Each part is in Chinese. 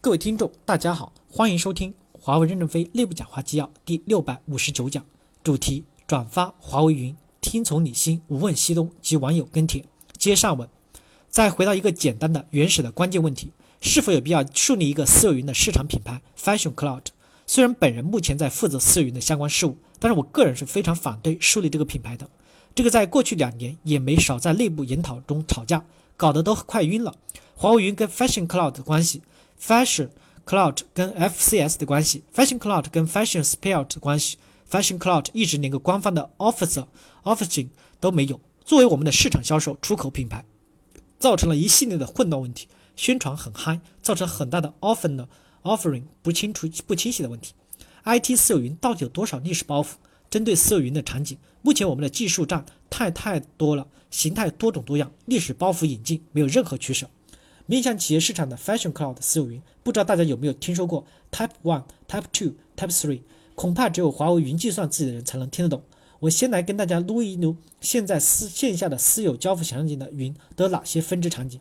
各位听众，大家好，欢迎收听华为任正非内部讲话纪要第六百五十九讲，主题：转发华为云，听从你心，无问西东及网友跟帖。接上文，再回到一个简单的、原始的关键问题：是否有必要树立一个私有云的市场品牌 Fashion Cloud？虽然本人目前在负责私有云的相关事务，但是我个人是非常反对树立这个品牌的。这个在过去两年也没少在内部研讨中吵架，搞得都快晕了。华为云跟 Fashion Cloud 的关系。Fashion Cloud 跟 FCS 的关系，Fashion Cloud 跟 Fashion Spell 的关系，Fashion Cloud 一直连个官方的 Officer Officing 都没有。作为我们的市场销售出口品牌，造成了一系列的混乱问题，宣传很嗨，造成很大的 Offer 的 Offering 不清楚不清晰的问题。IT 私有云到底有多少历史包袱？针对私有云的场景，目前我们的技术栈太太多了，形态多种多样，历史包袱引进没有任何取舍。面向企业市场的 Fashion Cloud 私有云，不知道大家有没有听说过 Type One、Type Two、Type Three？恐怕只有华为云计算自己的人才能听得懂。我先来跟大家撸一撸，现在私线下的私有交付场景的云都有哪些分支场景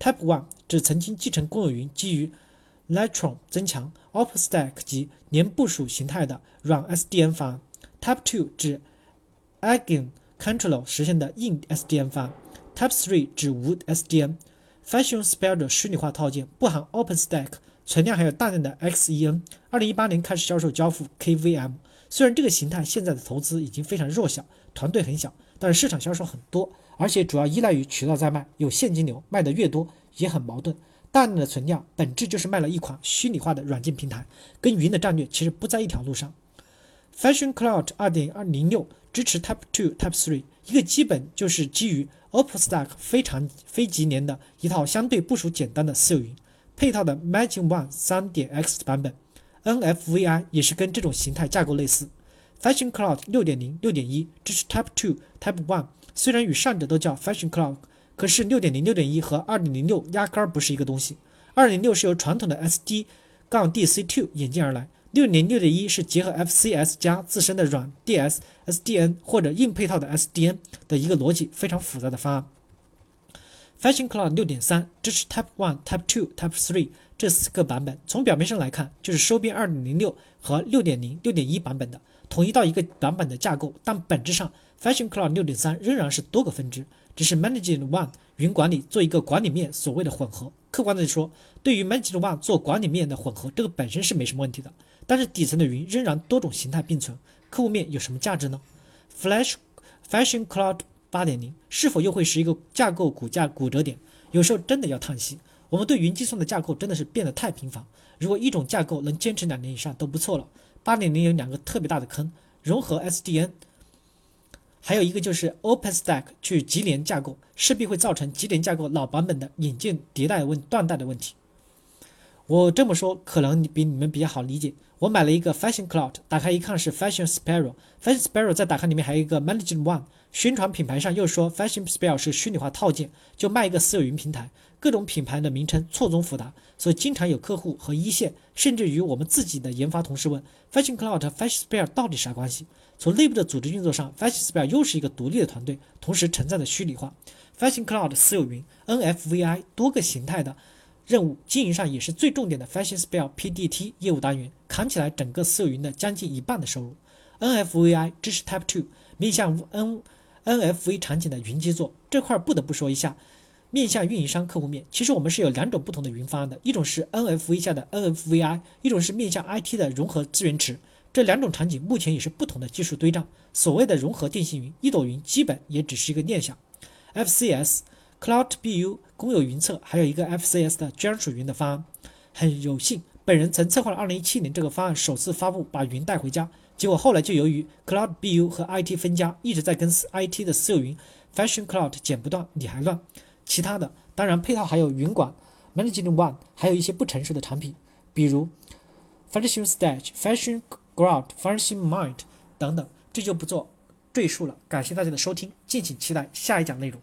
？Type One 指曾经继承公有云，基于 Latron 增强 OpenStack 及年部署形态的软 SDN 方案。Type Two 指 Agent Control 实现的硬 SDN 方案。Type Three 指无 SDN。Fashion Spell 虚拟化套件不含 OpenStack，存量还有大量的 XEN。二零一八年开始销售交付 KVM。虽然这个形态现在的投资已经非常弱小，团队很小，但是市场销售很多，而且主要依赖于渠道在卖，有现金流，卖的越多也很矛盾。大量的存量本质就是卖了一款虚拟化的软件平台，跟云的战略其实不在一条路上。Fashion Cloud 二点二零六支持 Type Two、Type Three，一个基本就是基于。OpenStack 非常非级联的一套相对部署简单的私有云，配套的 Magic One 三点 X 版本，NFVI 也是跟这种形态架构类似。Fashion Cloud 六点零、六点一支持 Type Two、Type One，虽然与上者都叫 Fashion Cloud，可是六点零、六点一和二点零六压根儿不是一个东西。二点六是由传统的 SD 杠 DC Two 演进而来。六点六点一是结合 FCS 加自身的软 DS SDN 或者硬配套的 SDN 的一个逻辑非常复杂的方案。Fashion Cloud 六点三支持 Type One、Type Two、Type Three 这四个版本，从表面上来看就是收编二点零六和六点零、六点一版本的，统一到一个版本的架构。但本质上，Fashion Cloud 六点三仍然是多个分支，只是 Managing One 云管理做一个管理面所谓的混合。客观的说，对于 MagicOne 做管理面的混合，这个本身是没什么问题的。但是底层的云仍然多种形态并存，客户面有什么价值呢？Flash Fashion Cloud 八点零是否又会是一个架构骨架骨折点？有时候真的要叹息，我们对云计算的架构真的是变得太频繁。如果一种架构能坚持两年以上都不错了。八点零有两个特别大的坑：融合 SDN，还有一个就是 OpenStack 去级联架构，势必会造成级联架构老版本的引进迭代问断代的问题。我这么说可能比你们比较好理解。我买了一个 Fashion Cloud，打开一看是 Fashion Sparrow。Fashion Sparrow 再打开里面还有一个 Managing One。宣传品牌上又说 Fashion Sparrow 是虚拟化套件，就卖一个私有云平台。各种品牌的名称错综复杂，所以经常有客户和一线，甚至于我们自己的研发同事问 Fashion Cloud 和 Fashion Sparrow 到底啥关系？从内部的组织运作上，Fashion Sparrow 又是一个独立的团队，同时承载的虚拟化。Fashion Cloud 私有云 NFVI 多个形态的。任务经营上也是最重点的 Fashion Spell PDT 业务单元，扛起来整个私有云的将近一半的收入。NFVI 支持 Type Two，面向 N NFV 场景的云基座这块不得不说一下，面向运营商客户面，其实我们是有两种不同的云方案的，一种是 NFV 下的 NFVI，一种是面向 IT 的融合资源池。这两种场景目前也是不同的技术堆栈。所谓的融合电信云，一朵云基本也只是一个念想。FCS。Cloud BU 公有云侧还有一个 FCS 的专属云的方案，很有幸本人曾策划了2017年这个方案首次发布，把云带回家。结果后来就由于 Cloud BU 和 IT 分家，一直在跟 IT 的私有云 Fashion Cloud 剪不断理还乱。其他的当然配套还有云管 Managing One，还有一些不成熟的产品，比如 Fashion Stage、Fashion Cloud、Fashion Mind 等等，这就不做赘述了。感谢大家的收听，敬请期待下一讲内容。